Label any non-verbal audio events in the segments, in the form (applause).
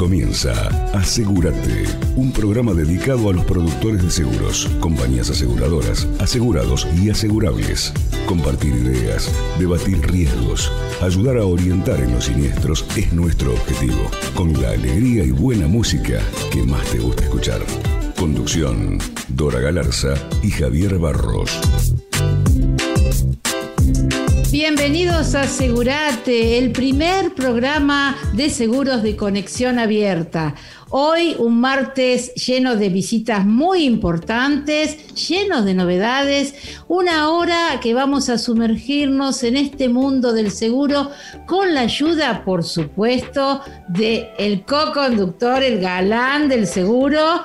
comienza Asegúrate, un programa dedicado a los productores de seguros, compañías aseguradoras, asegurados y asegurables. Compartir ideas, debatir riesgos, ayudar a orientar en los siniestros es nuestro objetivo, con la alegría y buena música que más te gusta escuchar. Conducción, Dora Galarza y Javier Barros. Bienvenidos a Asegurate, el primer programa de seguros de conexión abierta. Hoy un martes lleno de visitas muy importantes, lleno de novedades, una hora que vamos a sumergirnos en este mundo del seguro con la ayuda, por supuesto, de el co-conductor, el galán del seguro,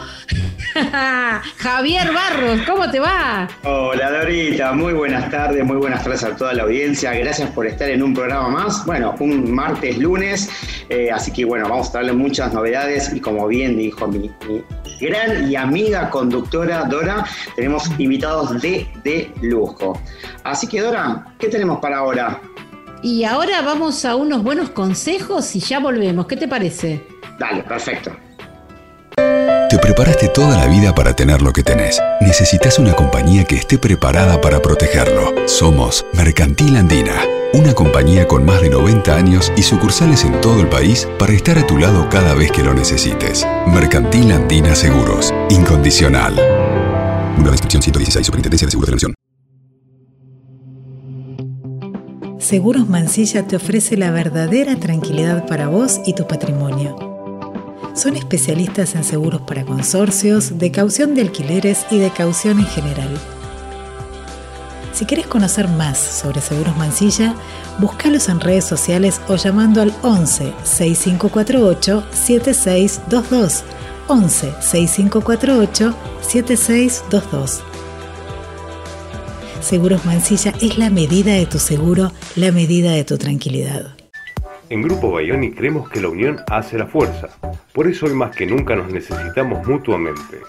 (laughs) Javier Barros. ¿Cómo te va? Hola Dorita, muy buenas tardes, muy buenas tardes a toda la audiencia. Gracias por estar en un programa más. Bueno, un martes lunes, eh, así que bueno, vamos a traerle muchas novedades y como bien dijo mi, gran y amiga conductora Dora, tenemos invitados de, de lujo. Así que Dora, ¿qué tenemos para ahora? Y ahora vamos a unos buenos consejos y ya volvemos. ¿Qué te parece? Dale, perfecto. Te preparaste toda la vida para tener lo que tenés. Necesitas una compañía que esté preparada para protegerlo. Somos Mercantil Andina una compañía con más de 90 años y sucursales en todo el país para estar a tu lado cada vez que lo necesites. Mercantil Andina Seguros. Incondicional. Número de inscripción 116, Superintendencia de Seguros de la Nación. Seguros Mansilla te ofrece la verdadera tranquilidad para vos y tu patrimonio. Son especialistas en seguros para consorcios, de caución de alquileres y de caución en general si quieres conocer más sobre Seguros Mansilla, búscalos en redes sociales o llamando al 11 6548 7622. 11 6548 7622. Seguros Mansilla es la medida de tu seguro, la medida de tu tranquilidad. En Grupo Bayoni creemos que la unión hace la fuerza. Por eso hoy más que nunca nos necesitamos mutuamente.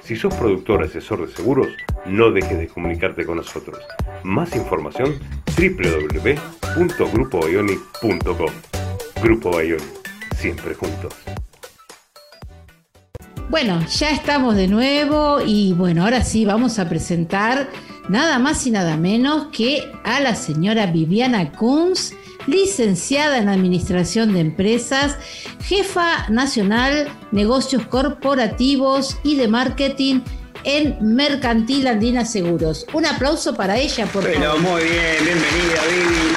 Si sos productor asesor de seguros, no dejes de comunicarte con nosotros. Más información www.grupobayoni.com. Grupo Bayoni, siempre juntos. Bueno, ya estamos de nuevo y bueno, ahora sí vamos a presentar nada más y nada menos que a la señora Viviana Kunz licenciada en Administración de Empresas, jefa nacional Negocios Corporativos y de Marketing en Mercantil Andina Seguros. Un aplauso para ella, por favor. muy bien, bienvenida, Vivi.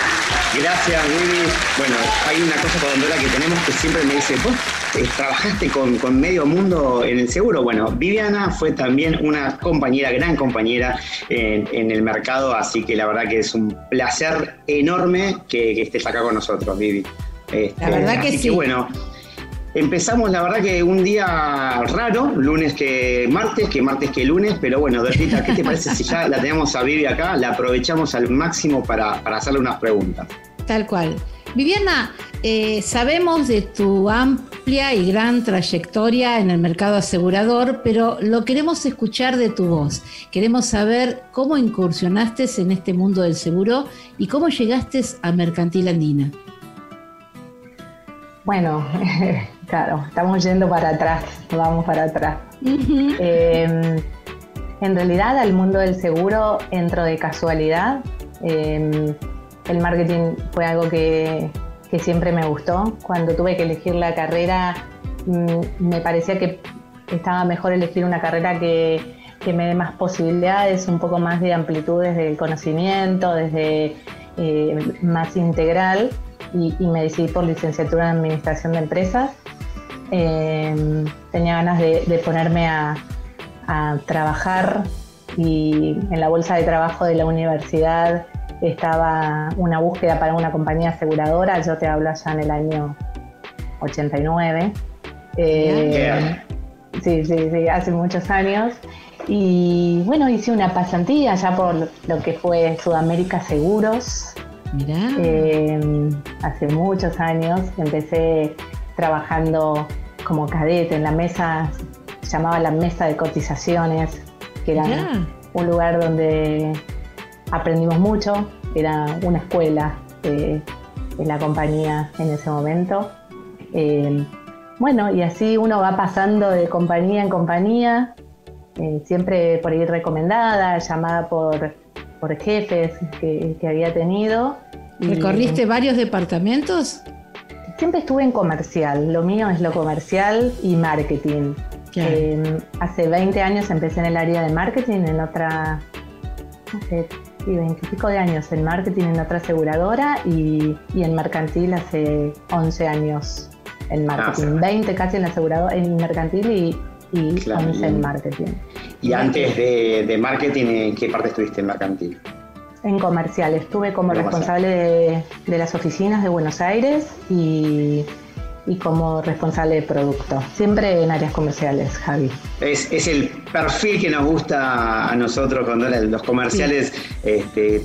Gracias, Vivi. Bueno, hay una cosa con Dora que tenemos que siempre me dice, vos eh, trabajaste con, medio mundo en el seguro. Bueno, Viviana fue también una compañera, gran compañera en, el mercado, así que la verdad que es un placer enorme que, estés acá con nosotros, Vivi. la verdad este, que sí. bueno, Empezamos, la verdad que un día raro, lunes que martes, que martes que lunes, pero bueno, Bertita, ¿qué te parece si ya la tenemos a Vivi acá? La aprovechamos al máximo para, hacerle unas preguntas. Tal cual. Viviana, eh, sabemos de tu amplia y gran trayectoria en el mercado asegurador, pero lo queremos escuchar de tu voz. Queremos saber cómo incursionaste en este mundo del seguro y cómo llegaste a Mercantil Andina. Bueno, (laughs) Claro, estamos yendo para atrás, vamos para atrás. Em, en realidad al mundo del seguro entro de casualidad. Em, el marketing fue algo que, siempre me gustó. Cuando tuve que elegir la carrera, mm, me parecía que estaba mejor elegir una carrera que, me dé más posibilidades, un poco más de amplitud desde el conocimiento, desde eh, más integral. Y, y, me decidí por licenciatura en Administración de Empresas. Em, tenía ganas de, ponerme a, trabajar y en la bolsa de trabajo de la universidad estaba una búsqueda para una compañía aseguradora, yo te hablo ya en el año 89. Eh, sí, sí, sí, hace muchos años. Y bueno, hice una pasantía ya por lo que fue Sudamérica Seguros. Mirá. Em, hace muchos años empecé trabajando como cadete en la mesa, se llamaba la mesa de cotizaciones, que era un lugar donde aprendimos mucho, era una escuela de, la compañía en ese momento. Eh, bueno, y así uno va pasando de compañía en compañía, eh, siempre por ir recomendada, llamada por, por jefes que, había tenido. ¿Recorriste varios departamentos? Siempre estuve en comercial, lo mío es lo comercial y marketing. Em, hace 20 años empecé en el área de marketing en otra, no sé, sí, 20 y pico de años en marketing en otra aseguradora y, y en mercantil hace 11 años en ah, marketing. 20 casi en aseguradora, en mercantil y, y 11 en marketing. ¿Y antes de, de marketing, en qué parte estuviste en mercantil? En comercial, estuve como responsable de, las oficinas de Buenos Aires y, como responsable de producto, siempre en áreas comerciales, Javi. Es, el perfil que nos gusta a nosotros cuando los comerciales, este,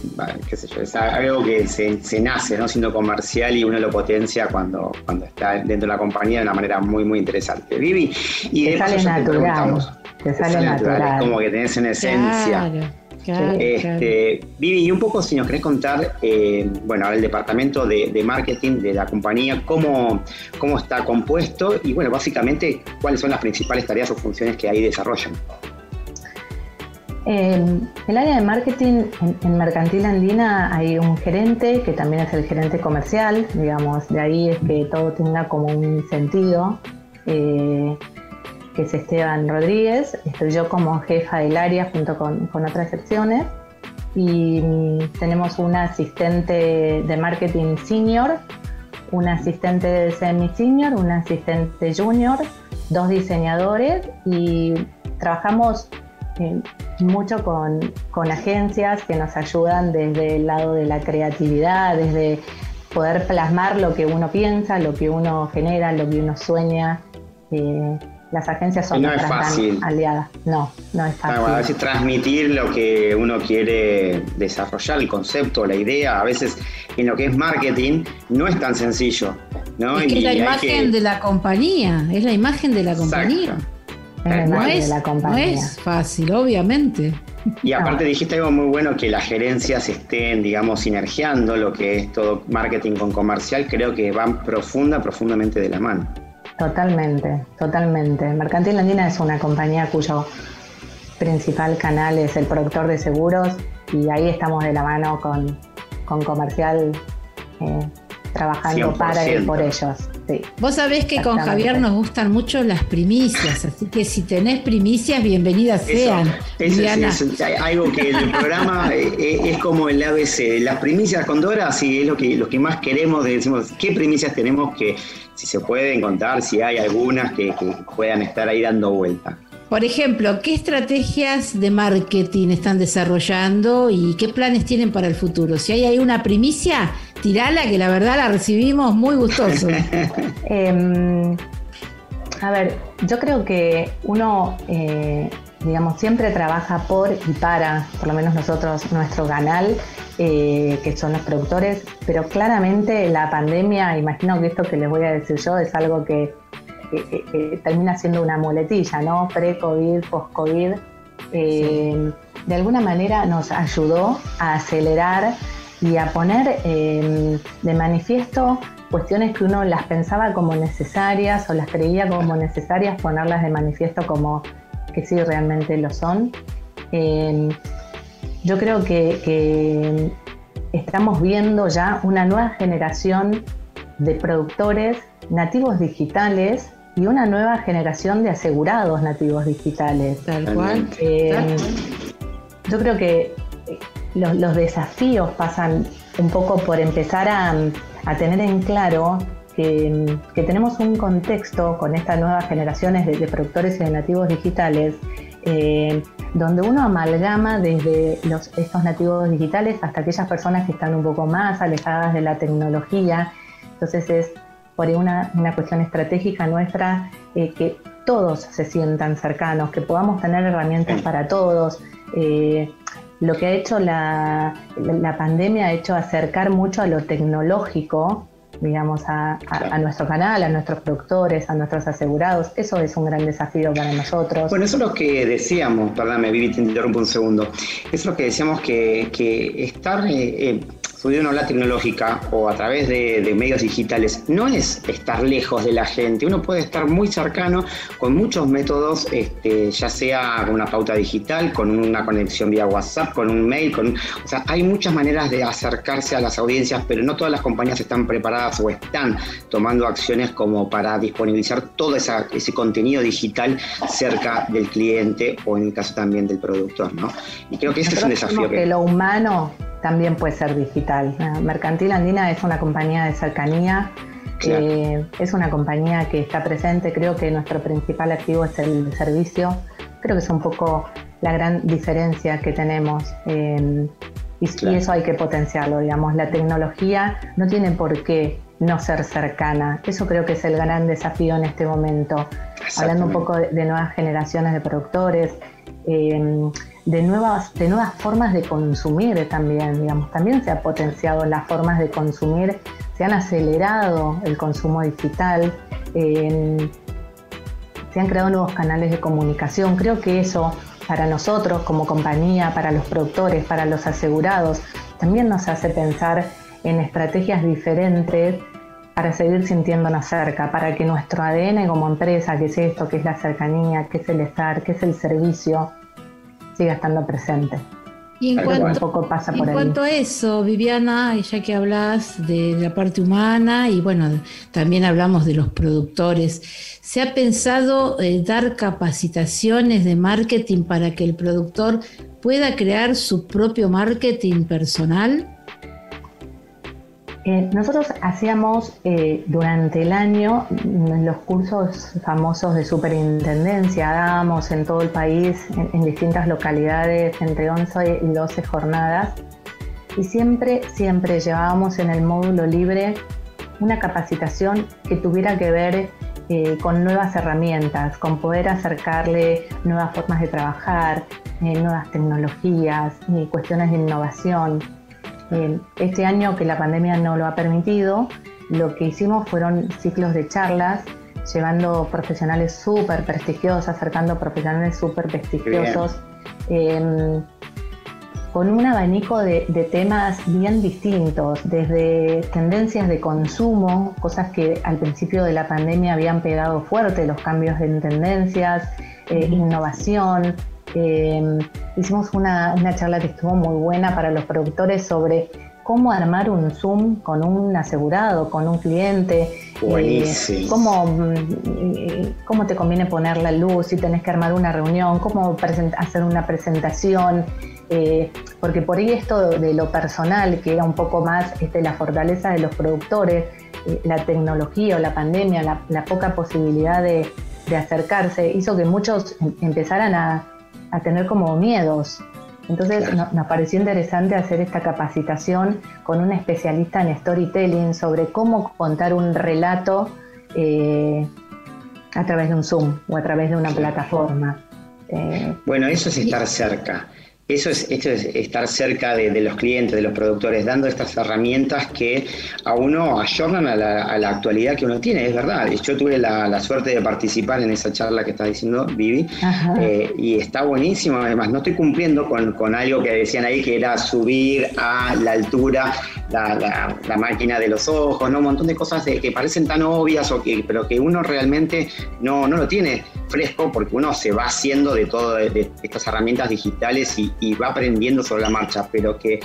qué sé yo, es algo que se, nace ¿no? siendo comercial y uno lo potencia cuando, cuando está dentro de la compañía de una manera muy, muy interesante. Vivi, y te sale natural. Te, sale, natural. Como que tenés una esencia este, Vivi, y un poco si nos querés contar, eh, bueno, el departamento de, marketing de la compañía, cómo, cómo está compuesto y, bueno, básicamente, cuáles son las principales tareas o funciones que ahí desarrollan. En el área de marketing en, Mercantil Andina hay un gerente que también es el gerente comercial, digamos, de ahí es que todo tenga como un sentido. Eh, que es Esteban Rodríguez. Estoy yo como jefa del área junto con, otras secciones. Y mm, tenemos una asistente de marketing senior, un asistente de semi senior, un asistente junior, dos diseñadores y trabajamos eh, mucho con, con, agencias que nos ayudan desde el lado de la creatividad, desde poder plasmar lo que uno piensa, lo que uno genera, lo que uno sueña. Eh, las agencias son no es fácil. aliadas. No, no es fácil. a veces transmitir lo que uno quiere desarrollar, el concepto, la idea, a veces en lo que es marketing no es tan sencillo. ¿no? Es que es la imagen de la compañía, es la imagen de la compañía. no, es, la compañía. no es fácil, obviamente. Y aparte dijiste algo muy bueno, que las gerencias estén, digamos, sinergiando lo que es todo marketing con comercial, creo que van profunda, profundamente de la mano. Totalmente, totalmente. Mercantil Andina es una compañía cuyo principal canal es el productor de seguros y ahí estamos de la mano con, comercial eh, trabajando para y por ellos. Vos sabés que con Javier nos gustan mucho las primicias, así que si tenés primicias, bienvenidas sean. Eso, es, algo que el programa eh, eh, es, como el ABC. Las primicias con Dora, sí, es lo que, lo que más queremos. Decimos, ¿qué primicias tenemos que si se pueden contar, si hay algunas que, puedan estar ahí dando vuelta. Por ejemplo, ¿qué estrategias de marketing están desarrollando y qué planes tienen para el futuro? Si hay ahí una primicia, tirala, que la verdad la recibimos muy gustoso. (laughs) Em, a ver, yo creo que uno, eh, digamos, siempre trabaja por y para, por lo menos nosotros, nuestro canal, eh, que son los productores, pero claramente la pandemia, imagino que esto que les voy a decir yo es algo que, termina siendo una muletilla, ¿no? Pre-COVID, post-COVID. Eh, de alguna manera nos ayudó a acelerar y a poner em, de manifiesto cuestiones que uno las pensaba como necesarias o las creía como necesarias, ponerlas de manifiesto como que sí realmente lo son. Em, yo creo que, estamos viendo ya una nueva generación de productores nativos digitales y una nueva generación de asegurados nativos digitales. Tal cual. Eh, yo creo que eh, los, desafíos pasan un poco por empezar a, tener en claro que, tenemos un contexto con estas nuevas generaciones de, productores y de nativos digitales eh, donde uno amalgama desde los, estos nativos digitales hasta aquellas personas que están un poco más alejadas de la tecnología. Entonces es por una, una cuestión estratégica nuestra eh, que todos se sientan cercanos, que podamos tener herramientas para todos. Eh, lo que ha hecho la, la pandemia ha hecho acercar mucho a lo tecnológico digamos, a, nuestro canal, a nuestros productores, a nuestros asegurados. Eso es un gran desafío para nosotros. Bueno, eso es lo que decíamos, perdóname, Vivi, te interrumpo un segundo. Eso es lo que decíamos que, estar... Eh, una ola tecnológica o a través de, medios digitales no es estar lejos de la gente. Uno puede estar muy cercano con muchos métodos, este, ya sea con una pauta digital, con una conexión vía WhatsApp, con un mail, con, o sea, hay muchas maneras de acercarse a las audiencias, pero no todas las compañías están preparadas o están tomando acciones como para disponibilizar todo ese contenido digital cerca del cliente o en el caso también del productor, ¿no? Y creo que ese es un desafío. Que, que lo humano también puede ser digital. Mercantil Andina es una compañía de cercanía, eh, es una compañía que está presente, creo que nuestro principal activo es el servicio, creo que es un poco la gran diferencia que tenemos. Eh, y, y, eso hay que potenciarlo, digamos. La tecnología no tiene por qué no ser cercana. Eso creo que es el gran desafío en este momento. Hablando un poco de, nuevas generaciones de productores, eh, de, nuevas, de nuevas formas de consumir también, digamos. También se ha potenciado las formas de consumir, se han acelerado el consumo digital, eh, se han creado nuevos canales de comunicación. Creo que eso para nosotros como compañía, para los productores, para los asegurados, también nos hace pensar en estrategias diferentes para seguir sintiéndonos cerca, para que nuestro ADN como empresa, que es esto, que es la cercanía, que es el estar, que es el servicio, siga estando presente. Y en, cuanto, pasa por en cuanto a eso, Viviana, ya que hablas de la parte humana y bueno, también hablamos de los productores, ¿se ha pensado eh, dar capacitaciones de marketing para que el productor pueda crear su propio marketing personal? Eh, nosotros hacíamos eh, durante el año los cursos famosos de superintendencia, dábamos en todo el país, en, distintas localidades, entre 11 y 12 jornadas, y siempre, siempre llevábamos en el módulo libre una capacitación que tuviera que ver eh, con nuevas herramientas, con poder acercarle nuevas formas de trabajar, nuevas tecnologías, cuestiones de innovación este año que la pandemia no lo ha permitido, lo que hicimos fueron ciclos de charlas llevando profesionales súper prestigiosos, acercando profesionales súper prestigiosos, em, con un abanico de, temas bien distintos, desde tendencias de consumo, cosas que al principio de la pandemia habían pegado fuerte, los cambios en tendencias, eh, innovación, Em, hicimos una, charla que estuvo muy buena para los productores sobre cómo armar un Zoom con un asegurado, con un cliente, eh, cómo, mm, cómo, te conviene poner la luz, si tenés que armar una reunión, cómo hacer una presentación, eh, porque por ahí esto de lo personal, que era un poco más este, la fortaleza de los productores, eh, la tecnología o la pandemia, la, poca posibilidad de, de acercarse, hizo que muchos em, empezaran a a tener como miedos. Entonces nos pareció interesante hacer esta capacitación con un especialista en storytelling sobre cómo contar un relato eh, a través de un Zoom o a través de una plataforma. Eh, bueno, eso es estar cerca. Eso es, esto es estar cerca de, los clientes, de los productores, dando estas herramientas que a uno ayornan a la, actualidad que uno tiene, es verdad. Yo tuve la, suerte de participar en esa charla que está diciendo Vivi eh, y está buenísimo. Además, no estoy cumpliendo con, algo que decían ahí, que era subir a la altura la, máquina de los ojos, ¿no? un montón de cosas que parecen tan obvias, o que, pero que uno realmente no, no lo tiene fresco porque uno se va haciendo de todas de estas herramientas digitales y, y va aprendiendo sobre la marcha, pero que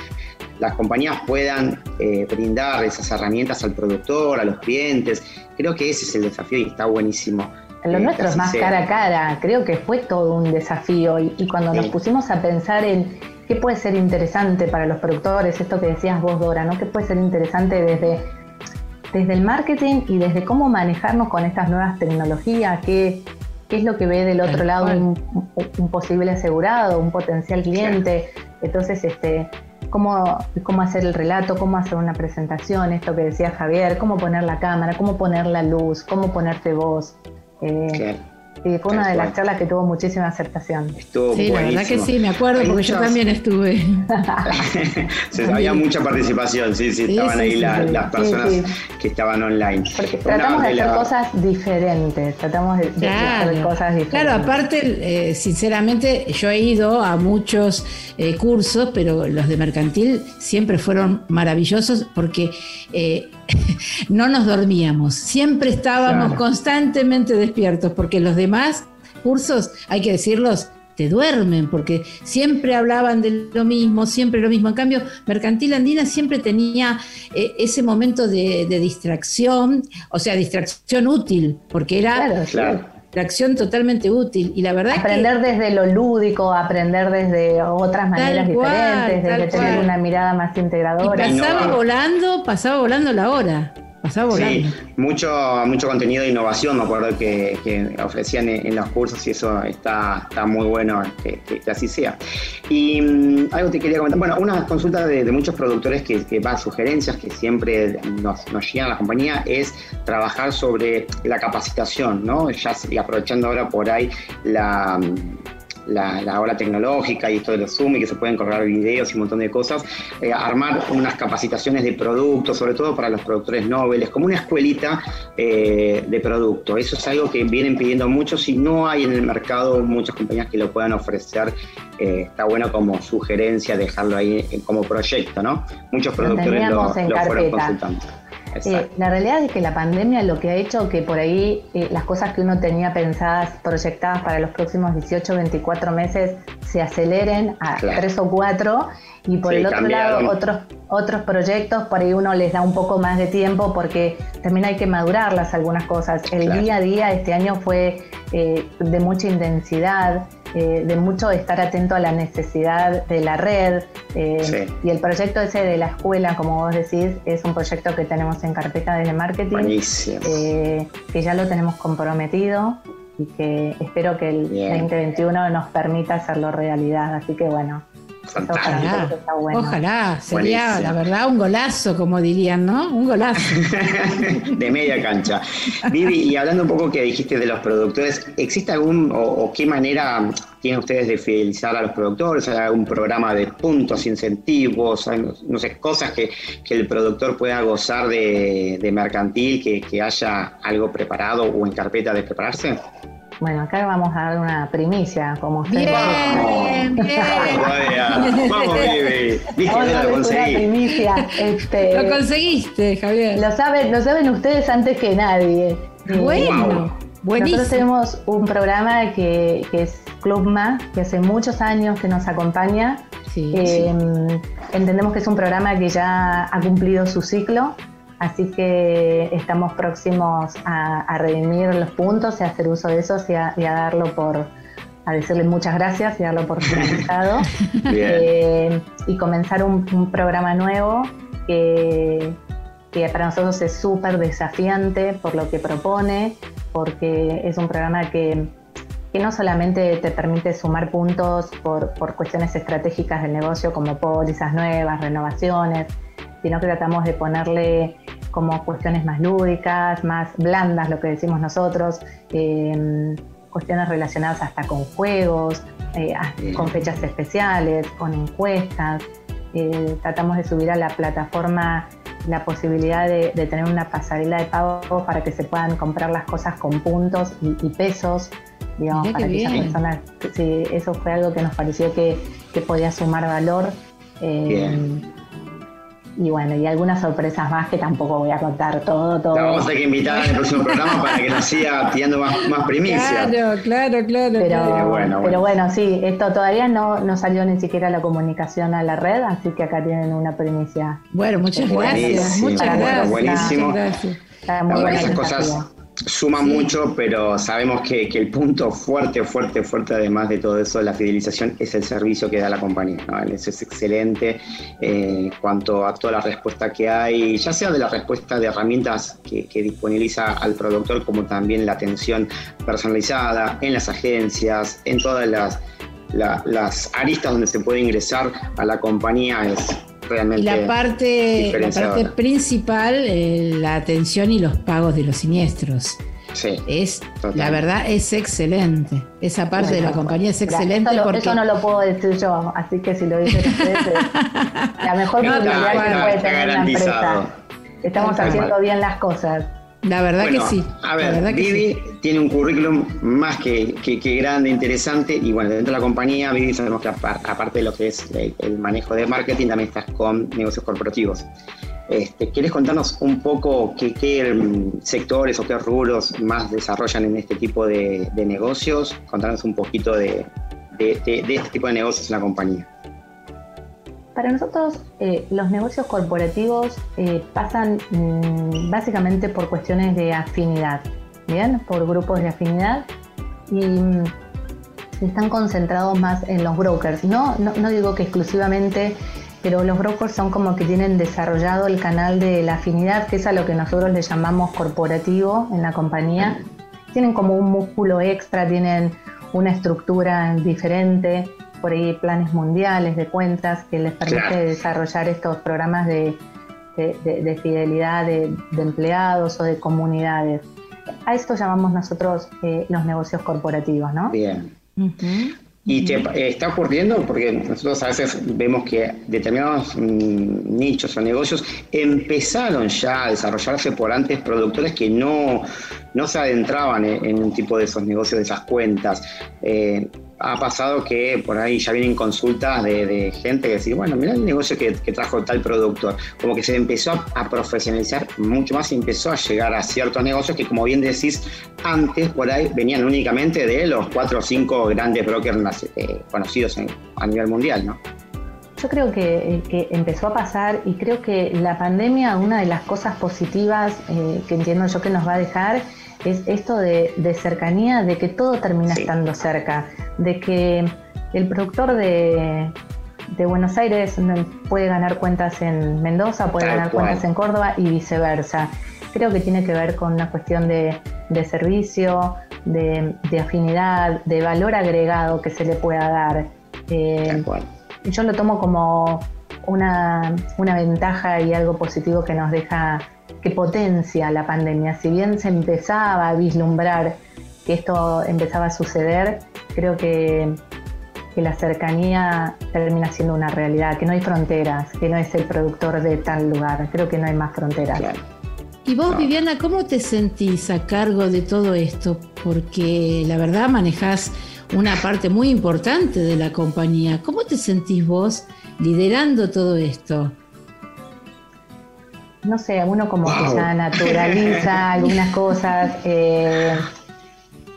las compañías puedan eh, brindar esas herramientas al productor, a los clientes, creo que ese es el desafío y está buenísimo. Lo eh, nuestro es más cara a cara, creo que fue todo un desafío y, cuando nos pusimos a pensar en qué puede ser interesante para los productores, esto que decías vos Dora, ¿no? ¿Qué puede ser interesante desde, desde el marketing y desde cómo manejarnos con estas nuevas tecnologías, qué, qué es lo que ve del otro lado un, posible asegurado, un potencial cliente. Entonces, este, cómo, cómo hacer el relato, cómo hacer una presentación, esto que decía Javier, cómo poner la cámara, cómo poner la luz, cómo ponerte voz. Eh, Sí, fue una de las charlas que tuvo muchísima aceptación. Estuvo sí, la verdad que sí, me acuerdo porque yo también estuve. (laughs) había mucha participación, sí, sí, estaban ahí las personas que estaban online. Porque tratamos de, hacer cosas diferentes, tratamos de, hacer cosas diferentes. Claro, aparte, eh, sinceramente, yo he ido a muchos eh, cursos, pero los de mercantil siempre fueron maravillosos porque eh, (laughs) no nos dormíamos, siempre estábamos constantemente despiertos porque los demás cursos, hay que decirlos, te duermen, porque siempre hablaban de lo mismo, siempre lo mismo. En cambio, Mercantil Andina siempre tenía eh, ese momento de, distracción, o sea, distracción útil, porque era distracción totalmente útil. Y la verdad aprender desde lo lúdico, aprender desde otras maneras diferentes, desde tener una mirada más integradora. Y pasaba volando, pasaba volando la hora. Sí, mucho, mucho contenido de innovación, me acuerdo que, ofrecían en, los cursos y eso está, está muy bueno que, así sea. Y mm, algo te quería comentar, bueno, una consulta de, muchos productores que, que van sugerencias que siempre nos, nos llegan a la compañía es trabajar sobre la capacitación, ¿no? Ya y aprovechando ahora por ahí la la, la, ola tecnológica y esto de los Zoom y que se pueden correr videos y un montón de cosas, eh, armar unas capacitaciones de productos, sobre todo para los productores nobles, como una escuelita eh, de producto. Eso es algo que vienen pidiendo muchos y no hay en el mercado muchas compañías que lo puedan ofrecer. Eh, está bueno como sugerencia dejarlo ahí como proyecto, ¿no? Muchos productores lo, lo fueron consultando. Eh, la realidad es que la pandemia lo que ha hecho que por ahí eh, las cosas que uno tenía pensadas, proyectadas para los próximos 18, 24 meses se aceleren a tres o cuatro y por el otro lado otros, otros proyectos por ahí uno les da un poco más de tiempo porque también hay que madurarlas algunas cosas. El día a día este año fue eh, de mucha intensidad, eh, de mucho estar atento a la necesidad de la red. Eh, y el proyecto ese de la escuela, como vos decís, es un proyecto que tenemos en carpeta desde marketing, eh, que ya lo tenemos comprometido y que espero que el 2021 nos permita hacerlo realidad. Así que bueno, Ojalá, ojalá, sería la verdad un golazo, como dirían, ¿no? Un golazo. (laughs) de media cancha. Vivi, y hablando un poco que dijiste de los productores, ¿existe algún o, qué manera tienen ustedes de fidelizar a los productores? ¿Hay algún programa de puntos, incentivos, no sé, cosas que, el productor pueda gozar de, mercantil, que, que haya algo preparado o en carpeta de prepararse? Bueno, acá vamos a dar una primicia, como ustedes. Bien, bien. (laughs) Vamos, Vivi. Viste, lo conseguí. Primicia, este, lo conseguiste, Javier. Lo saben, lo saben ustedes antes que nadie. Bueno, buenísimo. Nosotros tenemos un programa que, que es Clubma, que hace muchos años que nos acompaña. Sí, em, Entendemos que es un programa que ya ha cumplido su ciclo Así que estamos próximos a, redimir los puntos y a hacer uso de esos y a, darlo por, a decirle muchas gracias y darlo por finalizado. (laughs) Eh, y comenzar un, programa nuevo que, para nosotros es súper desafiante por lo que propone, porque es un programa que, no solamente te permite sumar puntos por, por cuestiones estratégicas del negocio como pólizas nuevas, renovaciones, sino que tratamos de ponerle como cuestiones más lúdicas, más blandas, lo que decimos nosotros, em, cuestiones relacionadas hasta con juegos, eh, con fechas especiales, con encuestas. Eh, tratamos de subir a la plataforma la posibilidad de, tener una pasarela de pago para que se puedan comprar las cosas con puntos y, pesos. Digamos, para aquellas personas, sí, eso fue algo que nos pareció que, podía sumar valor. Eh, y bueno, y algunas sorpresas más que tampoco voy a contar todo, todo. vamos a tener que invitar al próximo programa para que nos siga pidiendo más, más primicias. Claro, claro, claro. Pero, bueno, pero bueno, sí, esto todavía no, no salió ni siquiera la comunicación a la red, así que acá tienen una primicia. Bueno, muchas gracias. Muchas gracias. Buenísimo. Muchas gracias. esas cosas suma mucho, pero sabemos que, el punto fuerte, fuerte, fuerte, además de todo eso, la fidelización, es el servicio que da la compañía. Eso es excelente eh, cuanto a toda la respuesta que hay, ya sea de la respuesta de herramientas que, disponibiliza al productor, como también la atención personalizada en las agencias, en todas las, las aristas donde se puede ingresar a la compañía. Es, y la parte, la parte principal, eh, la atención y los pagos de los siniestros. Sí, es la verdad es excelente. Esa parte de la compañía es excelente. Eso, porque... eso, no lo puedo decir yo, así que si lo dicen ustedes, la mejor (laughs) publicidad que puede tener la empresa. Estamos haciendo bien las cosas. La verdad que sí. A ver, Vivi tiene un currículum más que, grande, interesante, y bueno, dentro de la compañía, Vivi sabemos que aparte de lo que es el, manejo de marketing, también estás con negocios corporativos. Este, ¿Quieres contarnos un poco qué, mm, sectores o qué rubros más desarrollan en este tipo de, negocios? Contarnos un poquito de, este tipo de negocios en la compañía. Para nosotros eh, los negocios corporativos eh, pasan mm, básicamente por cuestiones de afinidad, ¿bien? Por grupos de afinidad y mm, están concentrados más en los brokers. No, no, digo que exclusivamente, pero los brokers son como que tienen desarrollado el canal de la afinidad, que es a lo que nosotros le llamamos corporativo en la compañía. Tienen como un músculo extra, tienen una estructura diferente por ahí planes mundiales de cuentas que les permite desarrollar estos programas de, fidelidad de, empleados o de comunidades. A esto llamamos nosotros eh, los negocios corporativos, ¿no? Bien. Y te, eh, está ocurriendo porque nosotros a veces vemos que determinados mm, nichos o negocios empezaron ya a desarrollarse por antes productores que no, no se adentraban en, un tipo de esos negocios, de esas cuentas. Eh, ha pasado que por ahí ya vienen consultas de, gente que dice, bueno, mira el negocio que, trajo tal productor. Como que se empezó a profesionalizar mucho más y empezó a llegar a ciertos negocios que, como bien decís, antes por ahí venían únicamente de los cuatro o cinco grandes brokers eh, conocidos a nivel mundial, ¿no? Yo creo que, que, empezó a pasar y creo que la pandemia, una de las cosas positivas eh, que entiendo yo que nos va a dejar, es esto de, cercanía, de que todo termina estando cerca, de que el productor de, Buenos Aires puede ganar cuentas en Mendoza, puede ganar cuentas en Córdoba y viceversa. Creo que tiene que ver con una cuestión de, servicio, de, afinidad, de valor agregado que se le pueda dar. Eh, yo lo tomo como una, una ventaja y algo positivo que nos deja que potencia la pandemia. Si bien se empezaba a vislumbrar que esto empezaba a suceder, creo que, que la cercanía termina siendo una realidad, que no hay fronteras, que no es el productor de tal lugar, creo que no hay más fronteras. Y vos, Viviana, ¿cómo te sentís a cargo de todo esto? Porque la verdad manejás una parte muy importante de la compañía. ¿Cómo te sentís vos liderando todo esto? No sé, uno como que ya naturaliza (laughs) algunas cosas. Eh,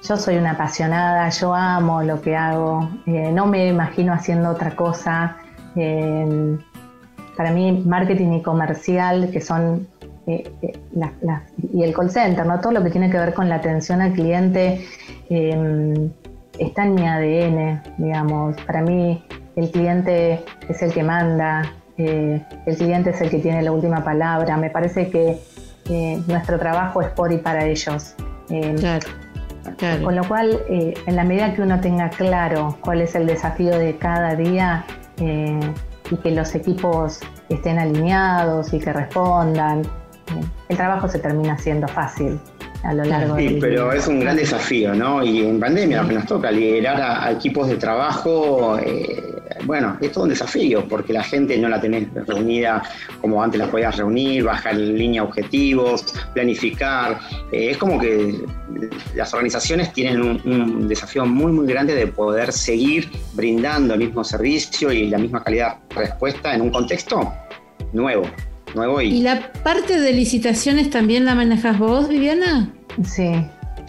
yo soy una apasionada, yo amo lo que hago, eh, no me imagino haciendo otra cosa. Eh, para mí, marketing y comercial, que son y el call center, ¿no? todo lo que tiene que ver con la atención al cliente, está en mi ADN, digamos. Para mí, el cliente es el que manda, el cliente es el que tiene la última palabra. Me parece que nuestro trabajo es por y para ellos. Eh, con lo cual, eh, en la medida que uno tenga claro cuál es el desafío de cada día eh, y que los equipos estén alineados y que respondan, el trabajo se termina haciendo fácil a lo largo sí, pero es un gran desafío, ¿no? Y en pandemia lo que nos toca liderar a, equipos de trabajo, eh, bueno, es todo un desafío porque la gente no la tenés reunida como antes la podías reunir, bajar en línea objetivos, planificar. Eh, es como que las organizaciones tienen un, un, desafío muy, muy grande de poder seguir brindando el mismo servicio y la misma calidad de respuesta en un contexto nuevo. Y... la parte de licitaciones también la manejas vos, Viviana? Sí.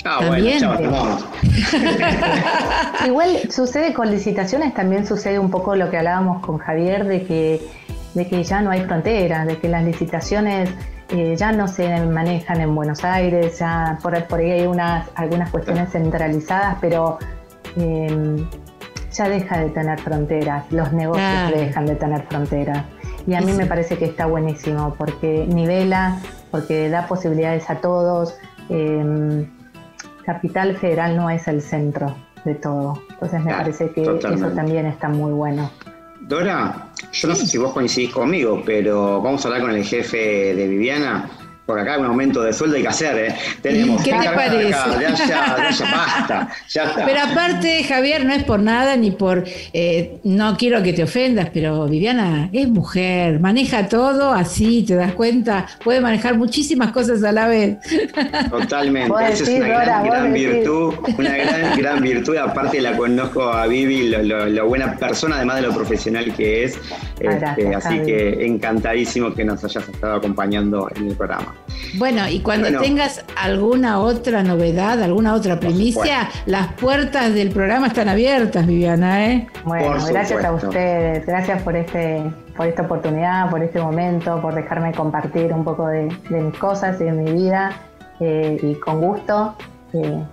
Ah, también. bueno, (laughs) Igual sucede con licitaciones, también sucede un poco lo que hablábamos con Javier, de que, de que ya no hay fronteras, de que las licitaciones eh, ya no se manejan en Buenos Aires, ya por, por ahí hay unas, algunas cuestiones centralizadas, pero em, ya deja de tener fronteras, los negocios dejan de tener fronteras. Y a mí me parece que está buenísimo porque nivela, porque da posibilidades a todos. Em, Capital Federal no es el centro de todo. Entonces me parece que eso también está muy bueno. Dora, yo no sé si vos coincidís conmigo, pero vamos a hablar con el jefe de Viviana, porque acá hay un aumento de sueldo hay que hacer, ¿eh? Tenemos ¿Qué te parece? basta, ya está. Pero aparte, Javier, no es por nada ni por, eh, no quiero que te ofendas, pero Viviana es mujer, maneja todo así, te das cuenta, puede manejar muchísimas cosas a la vez. (laughs) Totalmente, esa es una gran, gran virtud, una gran, gran virtud, aparte la conozco a Vivi, lo, buena persona, además de lo profesional que es, este, así que encantadísimo que nos hayas estado acompañando en el programa. Bueno, y cuando tengas alguna otra novedad, alguna otra primicia, las puertas del programa están abiertas, Viviana, ¿eh? Bueno, gracias a ustedes, gracias por este por esta oportunidad, por este momento, por dejarme compartir un poco de, mis cosas y de mi vida. Eh, y con gusto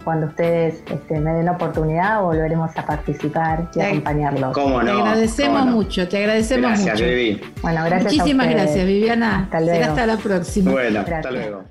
cuando ustedes este, me den la oportunidad volveremos a participar y acompañarlos. ¿Cómo no? Te agradecemos mucho, te agradecemos gracias, mucho. Vivi. Bueno, gracias. Muchísimas gracias, Viviana. Hasta luego. hasta la próxima. Bueno, hasta luego.